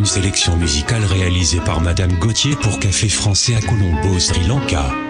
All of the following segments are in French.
Une sélection musicale réalisée par Madame Gauthier pour Café Français à Colombo, Sri Lanka.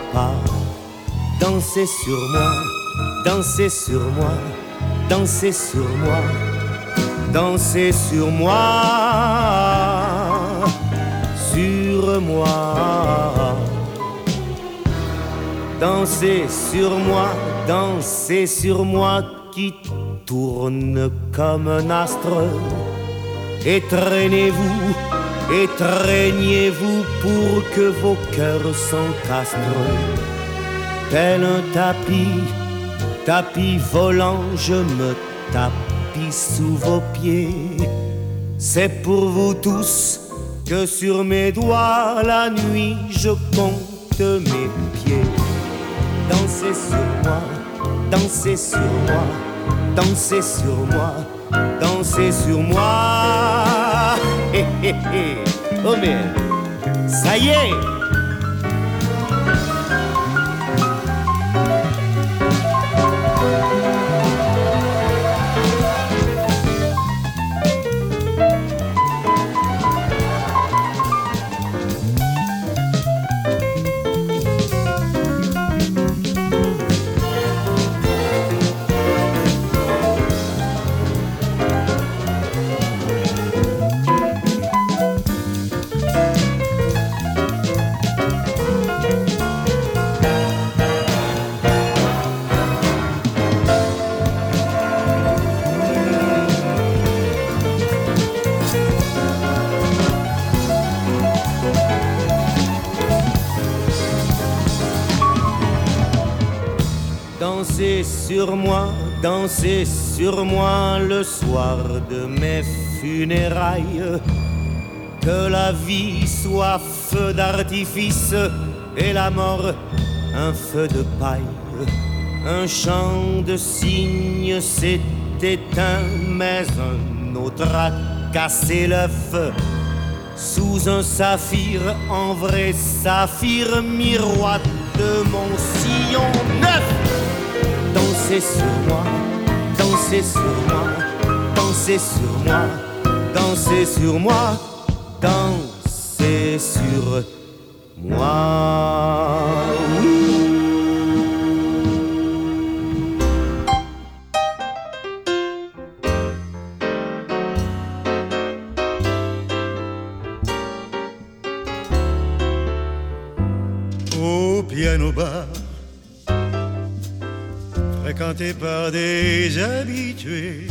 Dansez sur moi, dansez sur moi, dansez sur moi, dansez sur moi, sur moi. Dansez sur moi, dansez sur moi qui tourne comme un astre. Et traînez-vous pour que vos cœurs s'encastrent tel un tapis tapis volant, je me tapis sous vos pieds. C'est pour vous tous que sur mes doigts la nuit je compte mes pieds. Dansez sur moi, dansez sur moi, dansez sur moi, dansez sur moi. Hé hé hé, oh mais, ça y est. danser sur moi le soir de mes funérailles. Que la vie soit feu d'artifice et la mort un feu de paille. Un chant de cygne s'est éteint, mais un autre a cassé l'œuf. Sous un saphir, en vrai saphir, miroir de mon sillon neuf dansez sur moi, dansez sur moi, dansez sur moi, dansez sur moi, dansez sur moi. Au piano bar fréquenté par des habitués.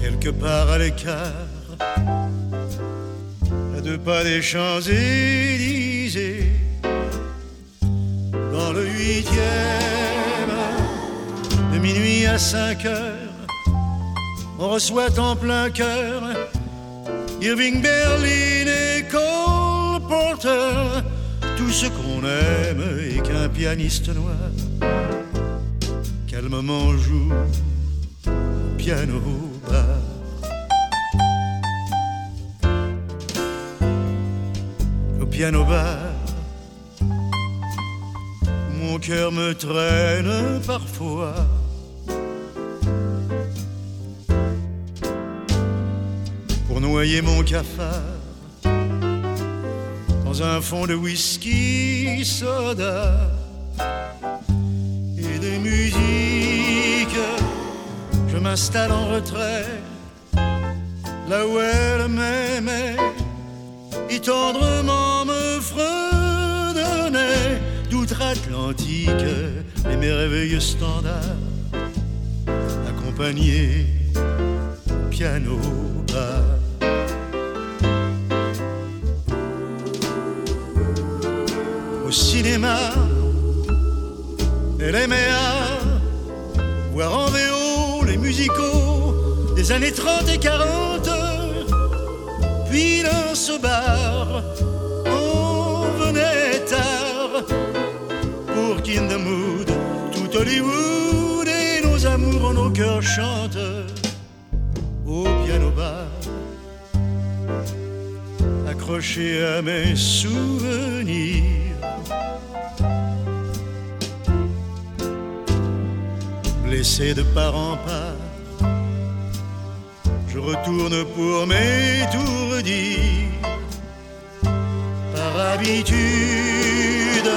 Quelque part à l'écart, à deux pas des Champs-Élysées, dans le huitième, de minuit à cinq heures, on reçoit en plein cœur Irving Berlin aime et qu'un pianiste noir calmement joue au piano bar? Au piano bar, mon cœur me traîne parfois. Pour noyer mon cafard un fond de whisky soda et des musiques. Je m'installe en retrait, là où elle m'aimait, et tendrement me fredonnait d'outre-Atlantique les merveilleux standards, accompagnés piano bas. Cinéma. À voir en VO les musicaux des années 30 et 40. Puis dans ce bar, on venait tard pour Kin the Mood, tout Hollywood et nos amours en nos cœurs chantent au piano bar. Accroché à mes souvenirs blessé de part en part, je retourne pour m'étourdir par habitude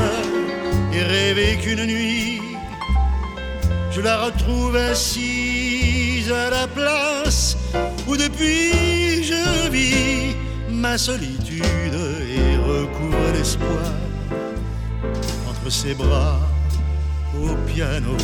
et rêver qu'une nuit je la retrouve assise à la place où depuis je vis ma solitude et recouvre l'espoir entre ses bras au piano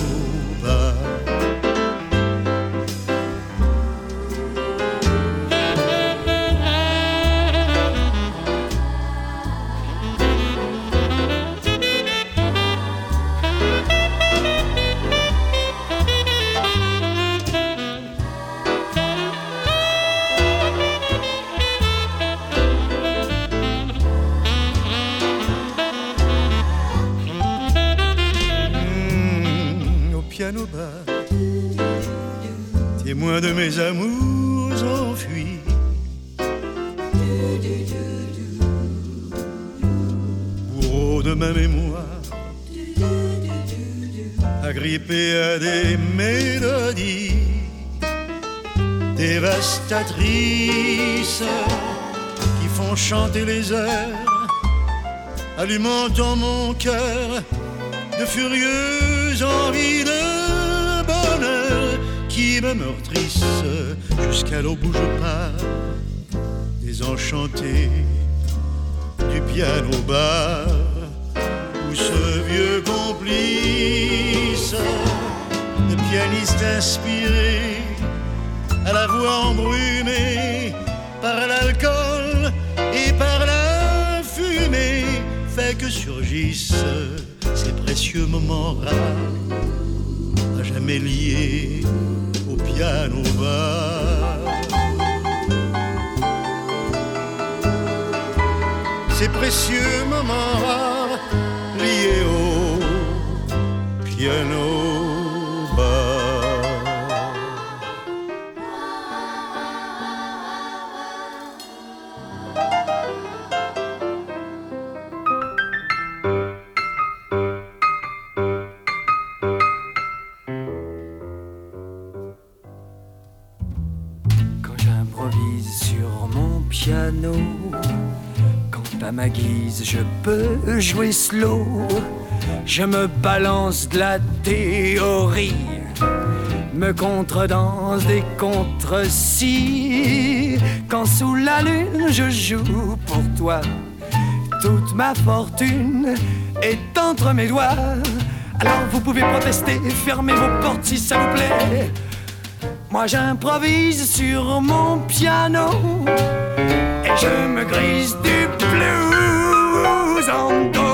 mes amours enfuis. Bourreau de ma mémoire, agrippé à des mélodies. Dévastatrices. Qui font chanter les heures, allumant en mon cœur de furieuses envies de me meurtrissent jusqu'à l'eau où je pars, désenchanté du piano bar où ce vieux complice de pianiste inspiré à la voix embrumée par l'alcool et par la fumée fait que surgissent ces précieux moments rares à jamais liés Ces précieux moments liés au piano sur mon piano, quand à ma guise je peux jouer slow, je me balance de la théorie, me contredanse des contre-si. Quand sous la lune je joue pour toi, toute ma fortune est entre mes doigts. Alors vous pouvez protester, fermez vos portes si ça vous plaît. Moi j'improvise sur mon piano et je me grise du blues en dos.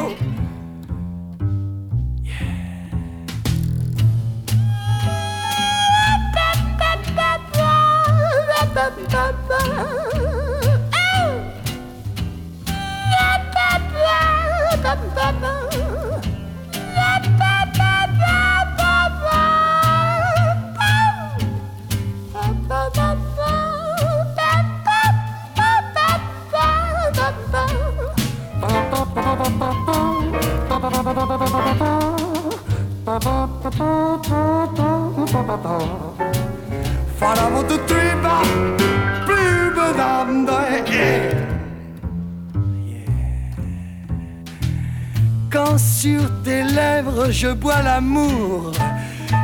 Quand sur tes lèvres je bois l'amour,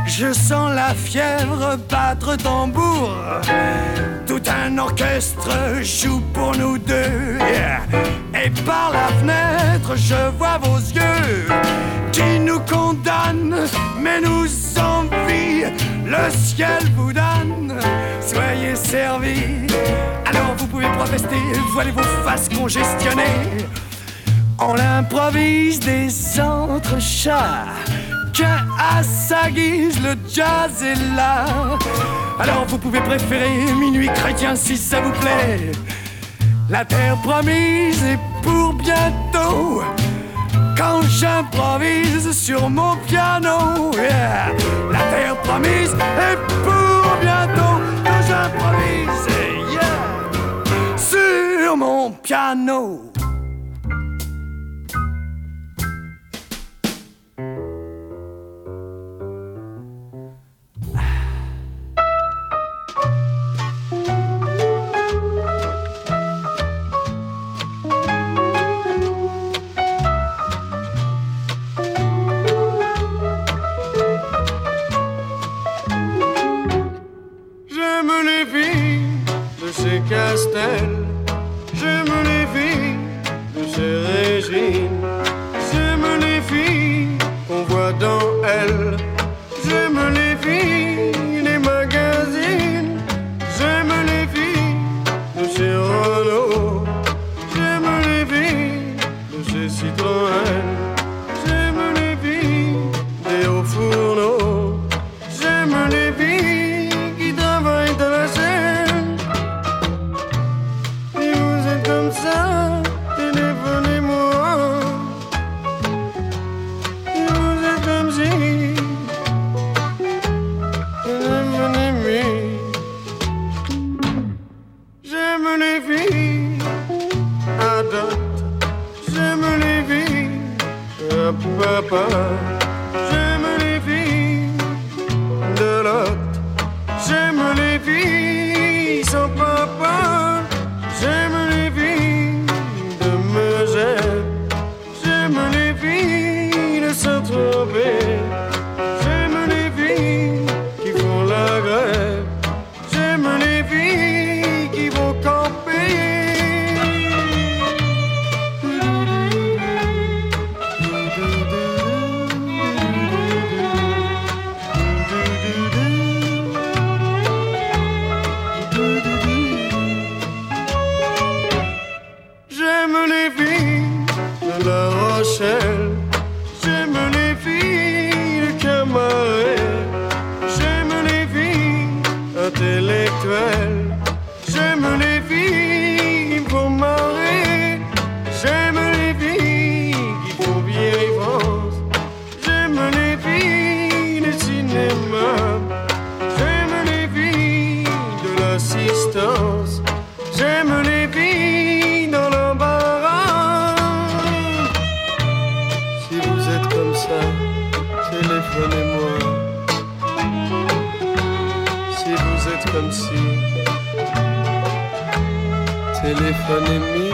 je sens la fièvre battre tambour. Tout un orchestre joue pour nous deux. Et par la fenêtre, je vois vos yeux qui nous condamnent, mais nous envie. Le ciel vous donne, soyez servis. Alors vous pouvez protester, voilez vos faces congestionnées. On improvise des entrechats que à sa guise le jazz est là. Alors vous pouvez préférer minuit chrétien si ça vous plaît. La terre promise est pour bientôt. Quand j'improvise sur mon piano, yeah. la terre promise est pour bientôt. Quand j'improvise, yeah. sur mon piano. Pernambuco.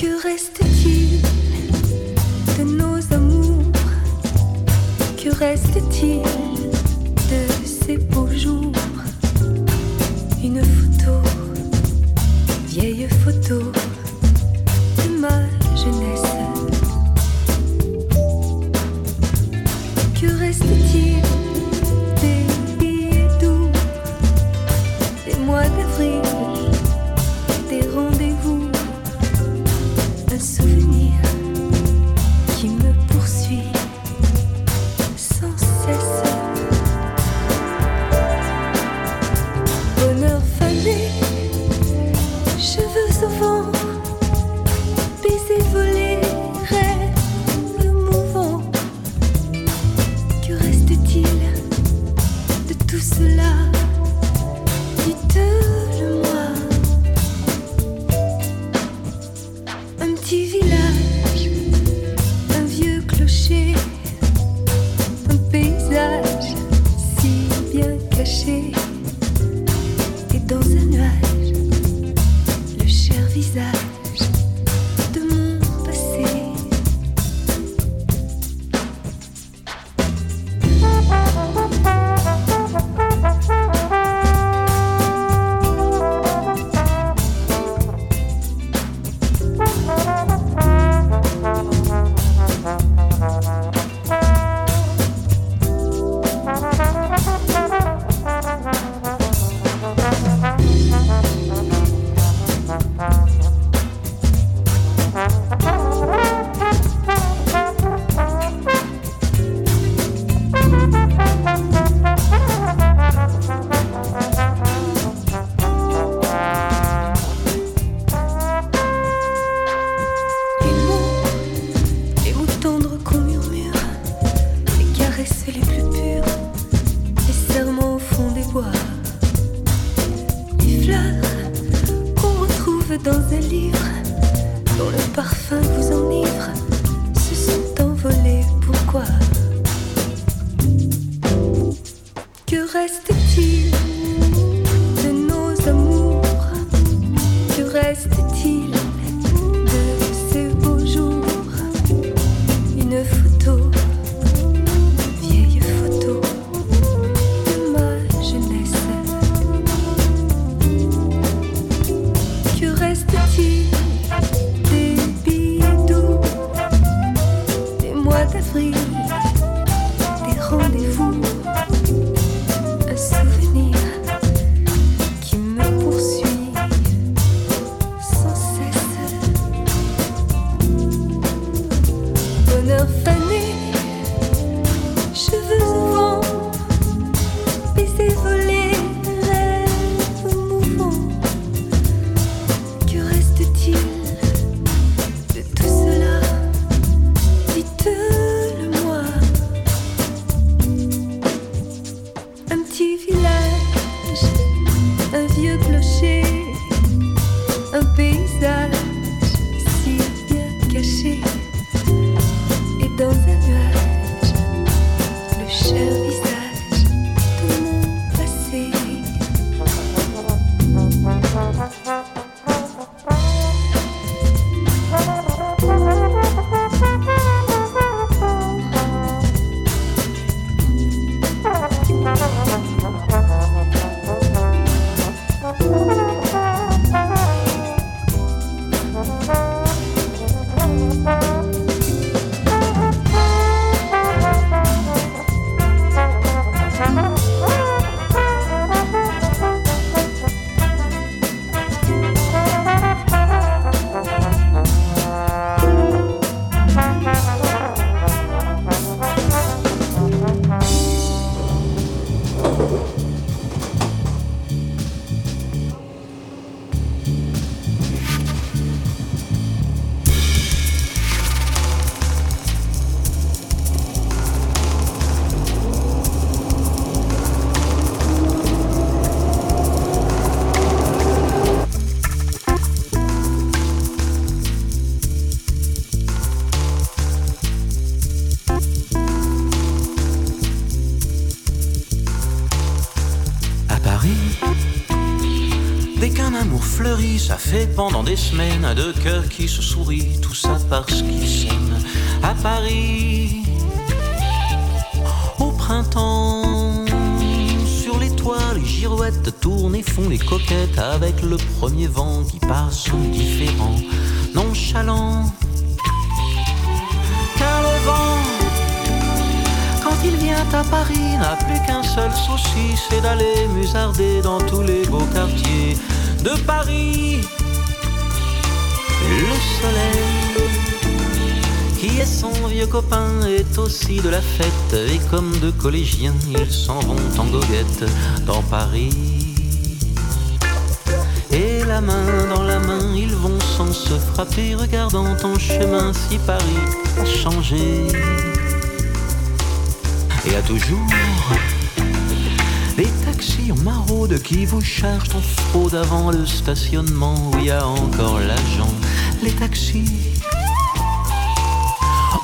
Que reste-t-il de nos amours? Que reste-t-il de ces beaux jours? Une photo, vieille photo de ma jeunesse. Que reste-t-il de nos amours? Que reste-t-il? Fleurit, ça fait pendant des semaines à deux cœurs qui se sourient, tout ça parce qu'ils s'aiment. À Paris, au printemps, sur les toits, les girouettes tournent et font les coquettes avec le premier vent qui passe indifférent, nonchalant. Car le vent quand il vient à Paris, n'a plus qu'un seul souci, c'est d'aller musarder dans tous les beaux quartiers de Paris. Le soleil, qui est son vieux copain, est aussi de la fête, et comme deux collégiens, ils s'en vont en goguette dans Paris. Et la main dans la main, ils vont sans se frapper, regardant en chemin si Paris a changé et à toujours. Les taxis en maraude qui vous chargent en fraude avant le stationnement où il y a encore l'agent. Les taxis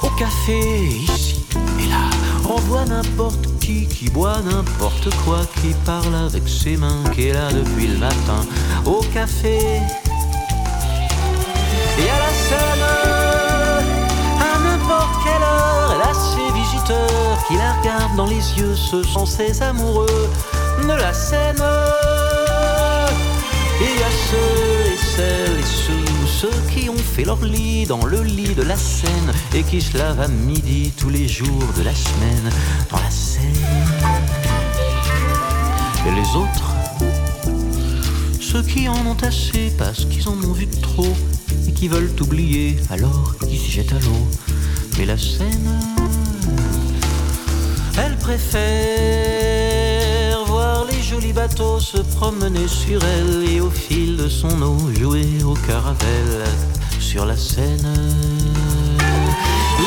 au café ici et là. On voit n'importe qui qui boit n'importe quoi, qui parle avec ses mains, qui est là depuis le matin. Au café et à la scène à n'importe quelle heure, elle a qui la regardent dans les yeux, ce sont ses amoureux de la scène. Et a ceux et celles et ceux, ceux qui ont fait leur lit dans le lit de la Seine et qui se lavent à midi tous les jours de la semaine dans la Seine. Et les autres, ceux qui en ont assez parce qu'ils en ont vu trop et qui veulent oublier alors ils s'y jettent à l'eau. Mais la Seine, préfère voir les jolis bateaux se promener sur elle et au fil de son eau jouer au caravelle sur la Seine.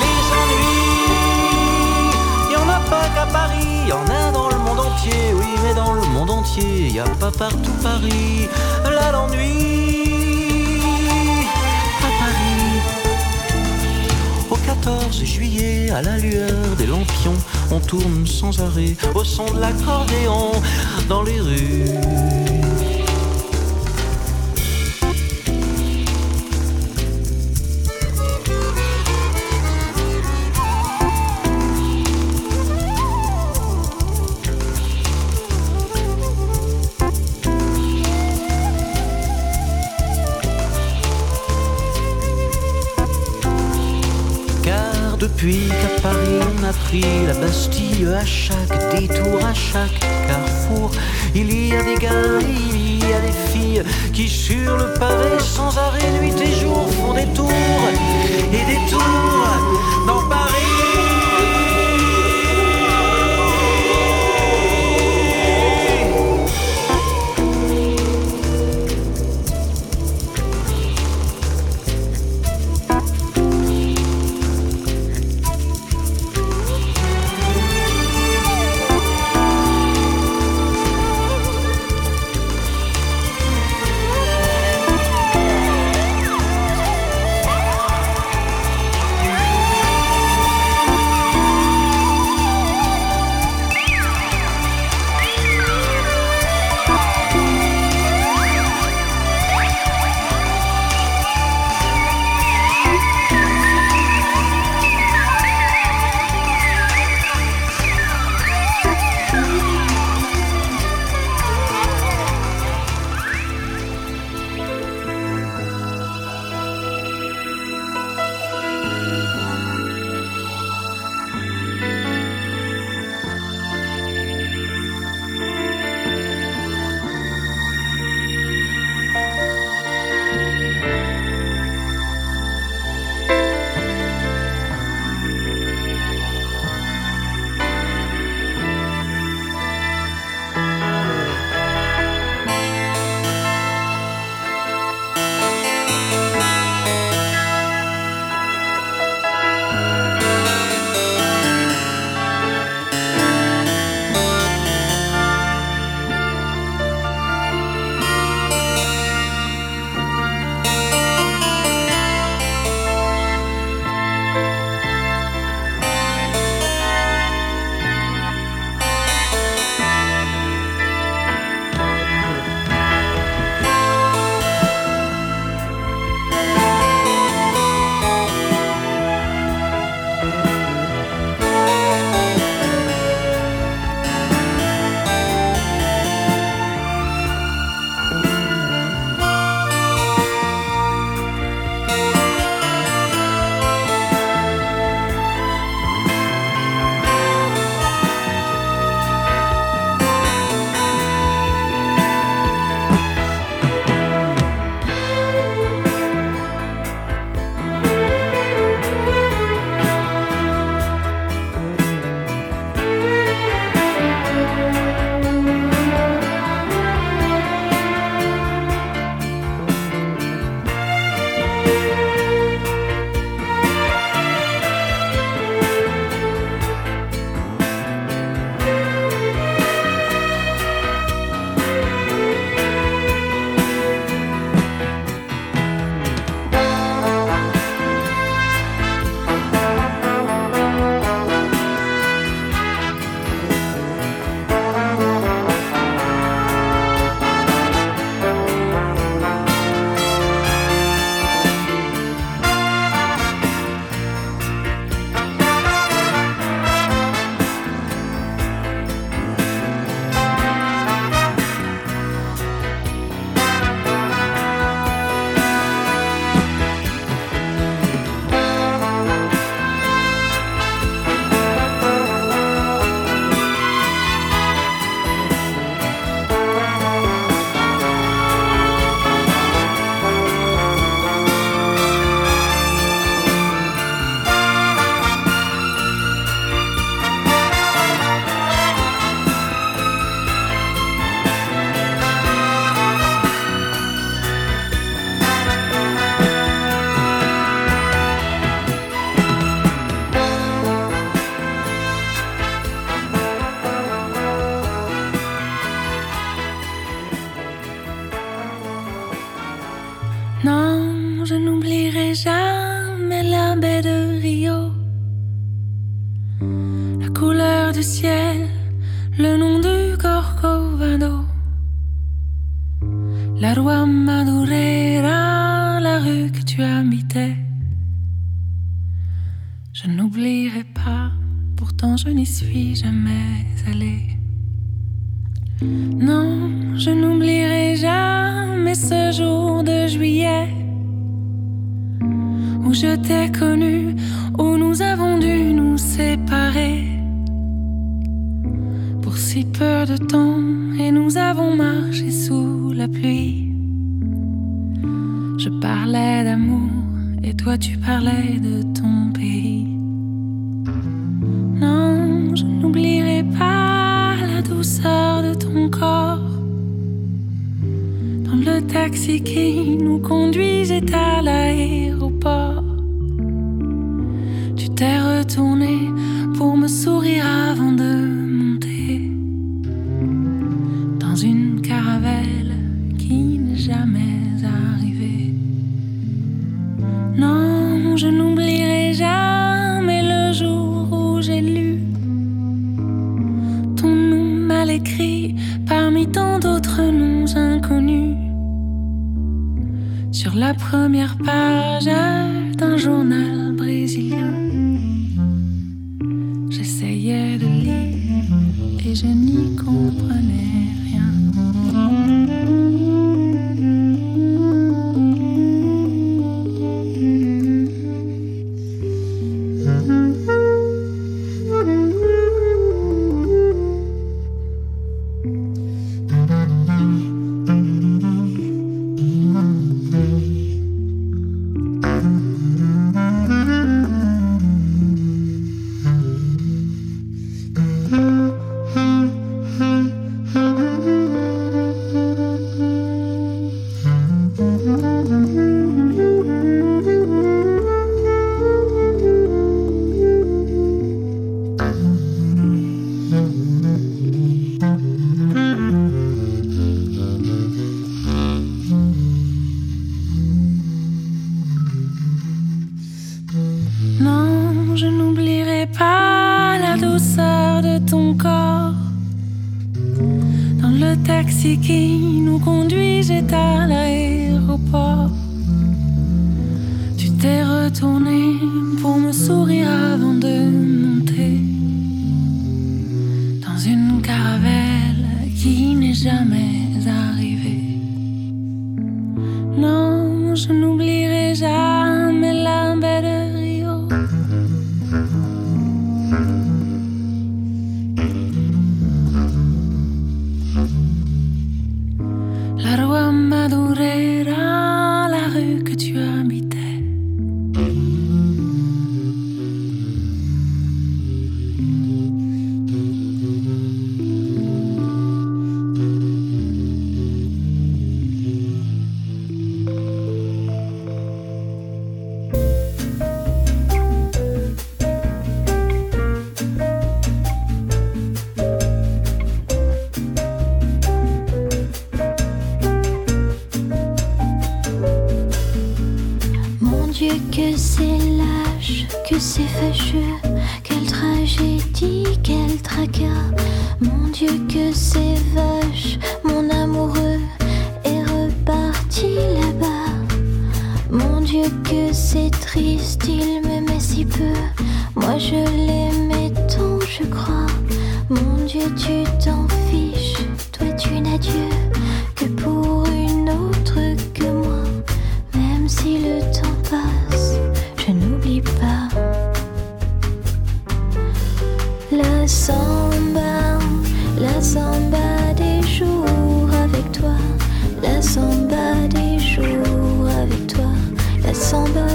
Les ennuis, il en a pas qu'à Paris, y en a dans le monde entier, oui, mais dans le monde entier, y a pas partout Paris. Là l'ennui, à Paris, au 14 juillet, à la lueur des lampions on tourne sans arrêt au son de l'accordéon dans les rues. La Bastille à chaque détour, à chaque carrefour, il y a des gars, il y a des filles qui sur le pavé sans arrêt nuit et jour font des tours. Et des tours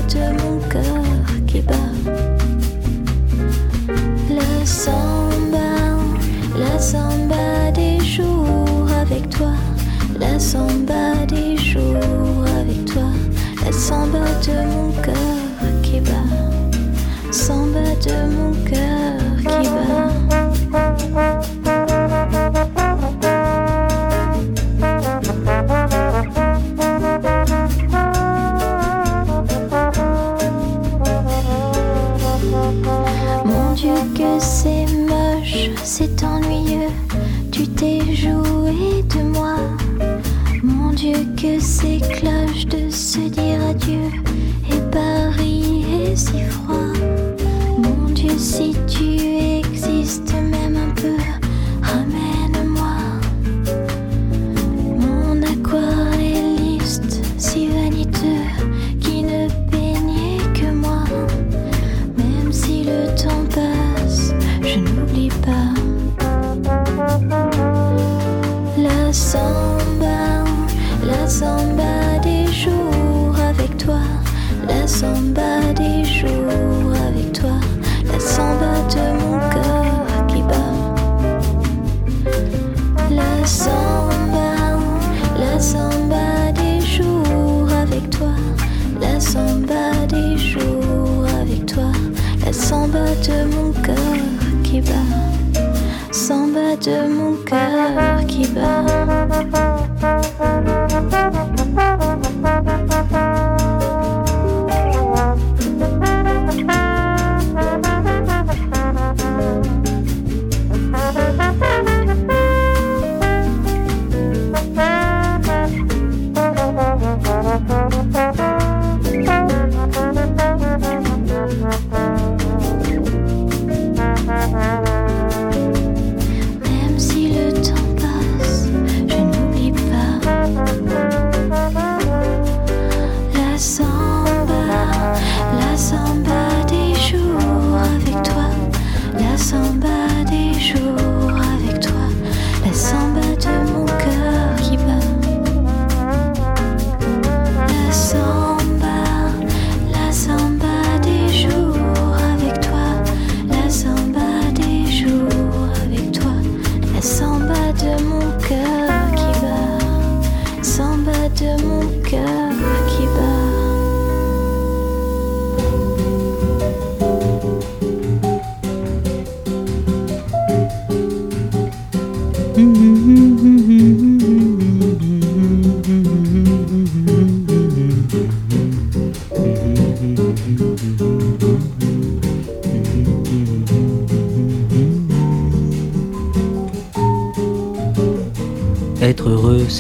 de mon cœur qui bat. La samba, la samba des jours avec toi, la samba des jours avec toi, la samba de mon cœur. Samba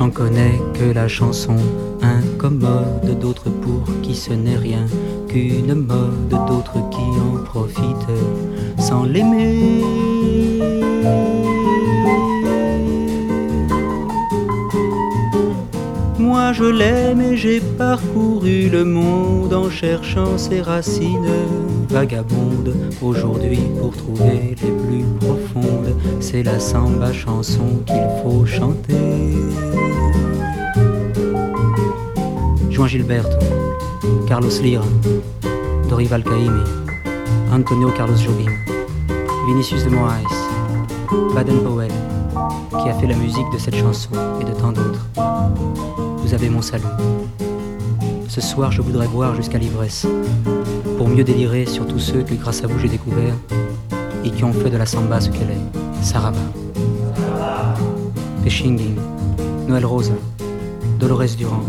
J'en connais que la chanson incommode, d'autres pour qui ce n'est rien qu'une mode, d'autres qui en profitent sans l'aimer. Moi je l'aime et j'ai parcouru le monde en cherchant ses racines vagabondes. Aujourd'hui pour trouver les plus profondes, c'est la samba chanson qu'il faut chanter. Juan Gilberto, Carlos Lira, Dorival Caymmi, Antonio Carlos Jobim, Vinicius de Moraes, Baden Powell, qui a fait la musique de cette chanson et de tant d'autres. Vous avez mon salut. Ce soir, je voudrais boire jusqu'à l'ivresse, pour mieux délirer sur tous ceux que grâce à vous j'ai découvert et qui ont fait de la samba ce qu'elle est, Saraba. Pechinging, Noël Rosa, Dolores Durand,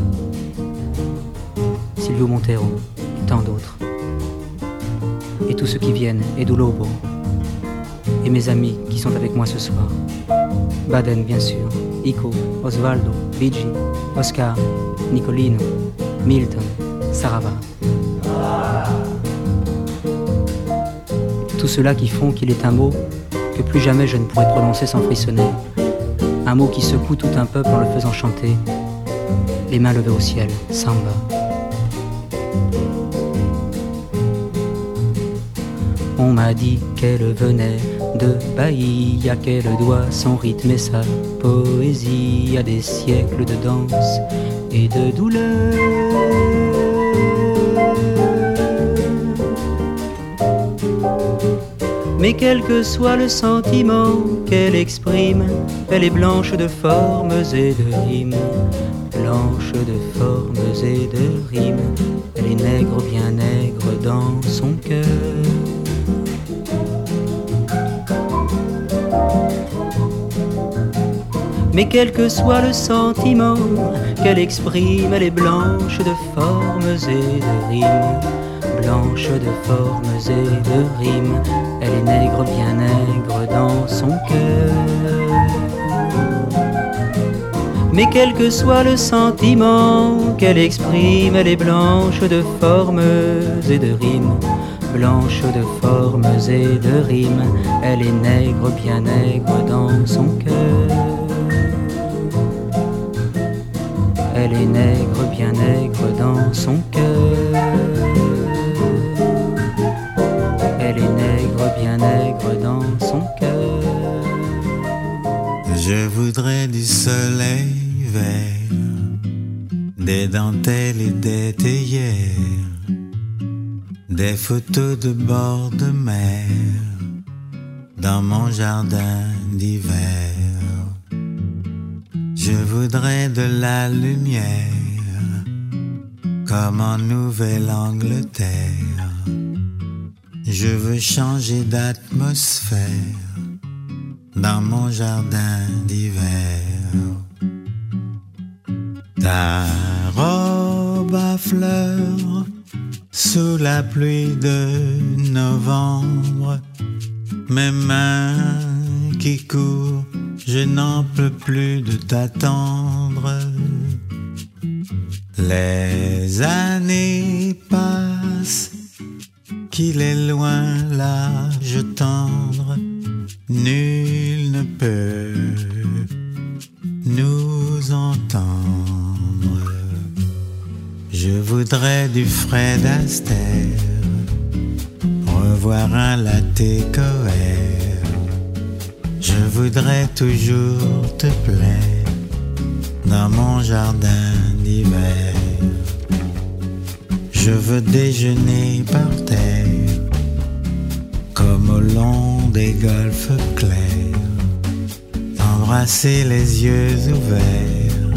Silvio Montero et tant d'autres. Et tous ceux qui viennent, Edu Lobo, et mes amis qui sont avec moi ce soir. Baden, bien sûr, Ico, Osvaldo, Luigi, Oscar, Nicolino, Milton, Sarava. Tout cela qui font qu'il est un mot que plus jamais je ne pourrai prononcer sans frissonner. Un mot qui secoue tout un peuple en le faisant chanter, les mains levées au ciel, samba. On m'a dit qu'elle venait de Bahia, qu'elle doit son rythme et sa poésie à des siècles de danse et de douleur. Mais quel que soit le sentiment qu'elle exprime, elle est blanche de formes et de rimes, blanche de formes et de rimes, elle est nègre bien nègre dans son cœur. Mais quel que soit le sentiment qu'elle exprime, elle est blanche de formes et de rimes, blanche de formes et de rimes, elle est nègre bien nègre dans son cœur. Mais quel que soit le sentiment qu'elle exprime, elle est blanche de formes et de rimes, blanche de formes et de rimes, elle est nègre bien nègre dans son cœur. Est nègre, bien nègre dans son cœur. Elle est nègre, bien nègre dans son cœur. Je voudrais du soleil vert, des dentelles et des théières, des photos de bord de mer dans mon jardin d'hiver. Je voudrais de la lumière, comme en Nouvelle-Angleterre. Je veux changer d'atmosphère dans mon jardin d'hiver. Ta robe à fleurs sous la pluie de novembre, mes mains qui courent je n'en peux plus de t'attendre. Les années passent, qu'il est loin l'âge tendre, nul ne peut nous entendre. Je voudrais du Fred Astaire, revoir un latte. Je voudrais toujours te plaire dans mon jardin d'hiver. Je veux déjeuner par terre, comme au long des golfes clairs, embrasser les yeux ouverts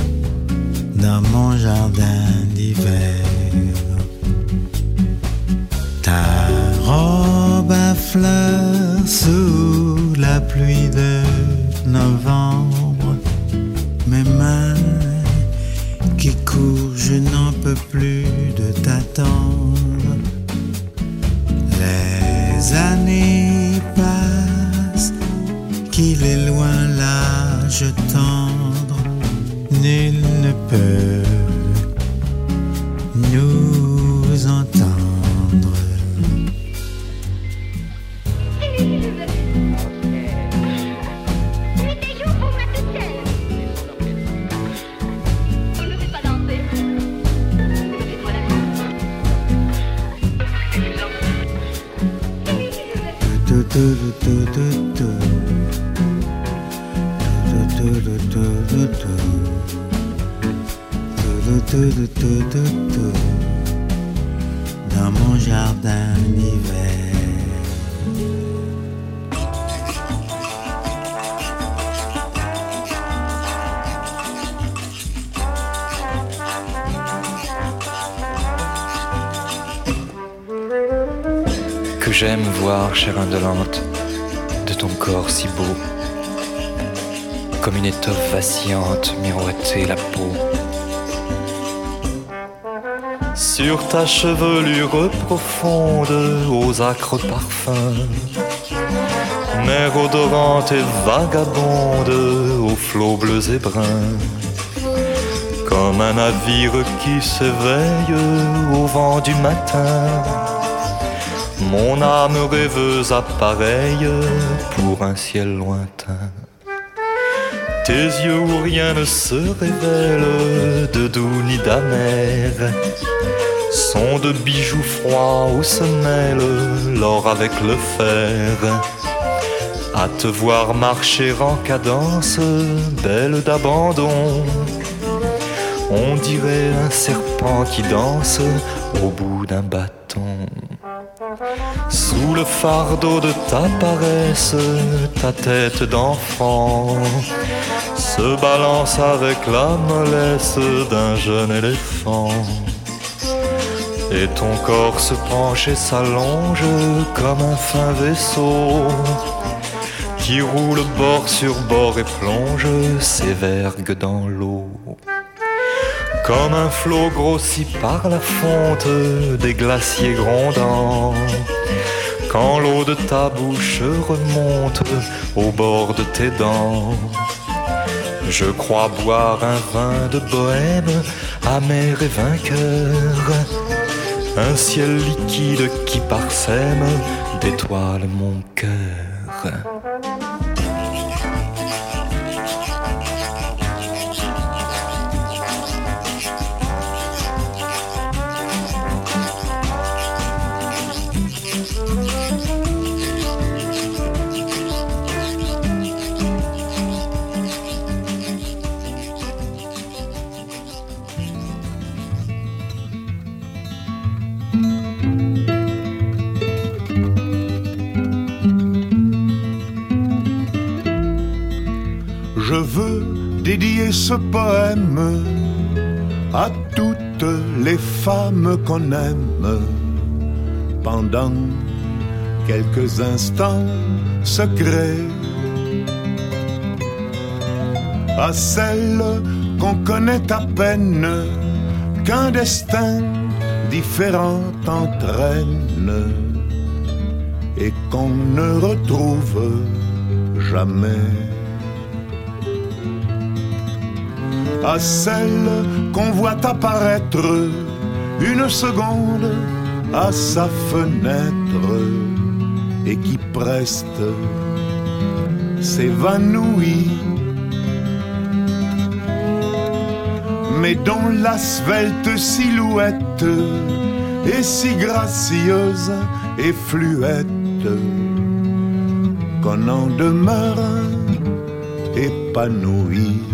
dans mon jardin d'hiver. Ta robe fleurs sous la pluie de novembre, mes mains qui courent, je n'en peux plus de t'attendre. Les années passent, qu'il est loin l'âge tendre, nul ne peut Dans mon jardin d'hiver. J'aime voir, chère indolente, de ton corps si beau, comme une étoffe vacillante miroiter la peau. Sur ta chevelure profonde, aux acres parfums, mer odorante et vagabonde, aux flots bleus et bruns, comme un navire qui s'éveille au vent du matin. Mon âme rêveuse appareille pour un ciel lointain. Tes yeux où rien ne se révèle, de doux ni d'amer sont de bijoux froids où se mêle l'or avec le fer. À te voir marcher en cadence, belle d'abandon, on dirait un serpent qui danse au bout d'un bâton. Sous le fardeau de ta paresse, ta tête d'enfant se balance avec la mollesse d'un jeune éléphant. Et ton corps se penche et s'allonge comme un fin vaisseau qui roule bord sur bord et plonge ses vergues dans l'eau. Comme un flot grossi par la fonte des glaciers grondants, quand l'eau de ta bouche remonte au bord de tes dents. Je crois boire un vin de bohème, amer et vainqueur, un ciel liquide qui parsème d'étoiles mon cœur. Les femmes qu'on aime pendant quelques instants secrets. À celles qu'on connaît à peine, qu'un destin différent entraîne et qu'on ne retrouve jamais. à celle qu'on voit apparaître une seconde à sa fenêtre et qui preste s'évanouit, mais dont la svelte silhouette est si gracieuse et fluette qu'on en demeure épanoui.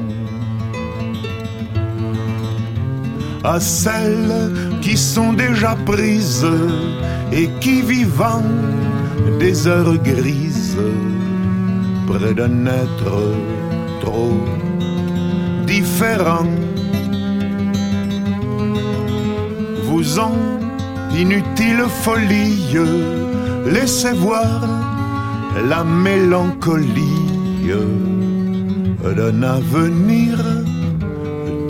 À celles qui sont déjà prises et qui vivant des heures grises près d'un être trop différent. Vous ont inutile folie laissez voir la mélancolie d'un avenir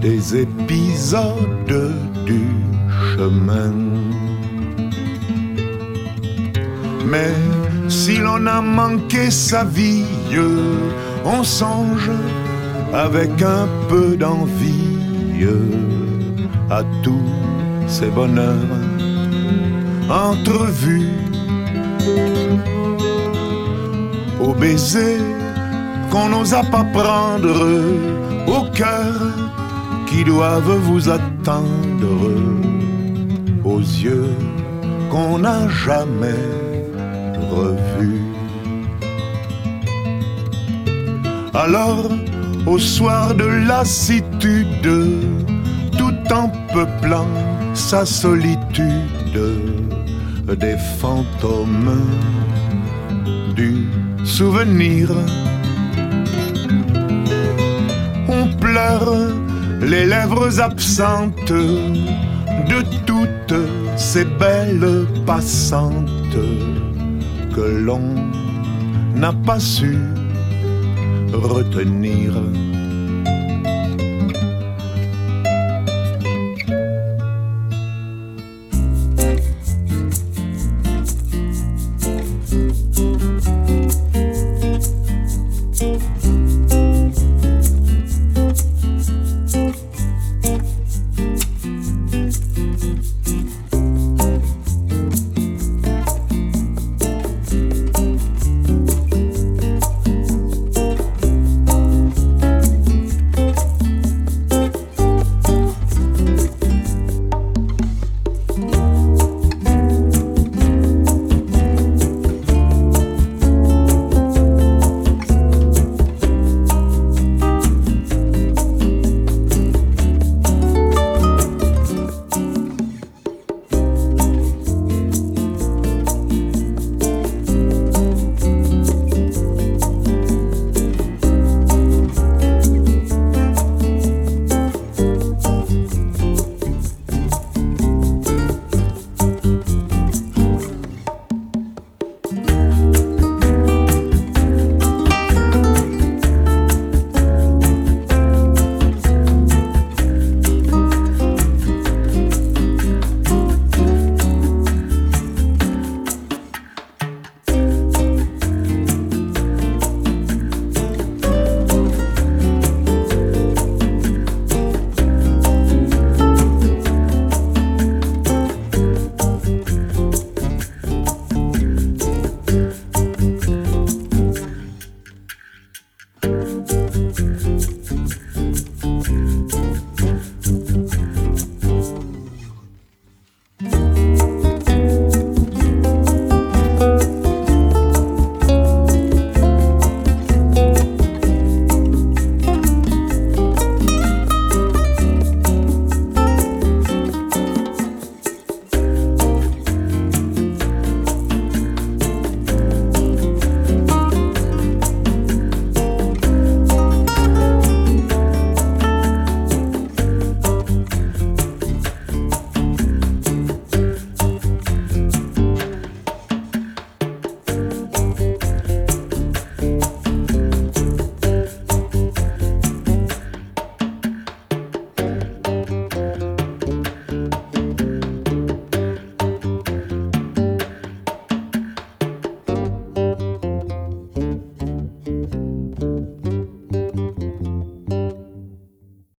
des épisodes du chemin. Mais si l'on a manqué sa vie, on songe avec un peu d'envie à tous ces bonheurs entrevus, au baiser qu'on n'osa pas prendre au cœur qui doivent vous attendre aux yeux qu'on n'a jamais revus. Alors, au soir de lassitude, tout en peuplant sa solitude, des fantômes du souvenir. Les lèvres absentes de toutes ces belles passantes que l'on n'a pas su retenir.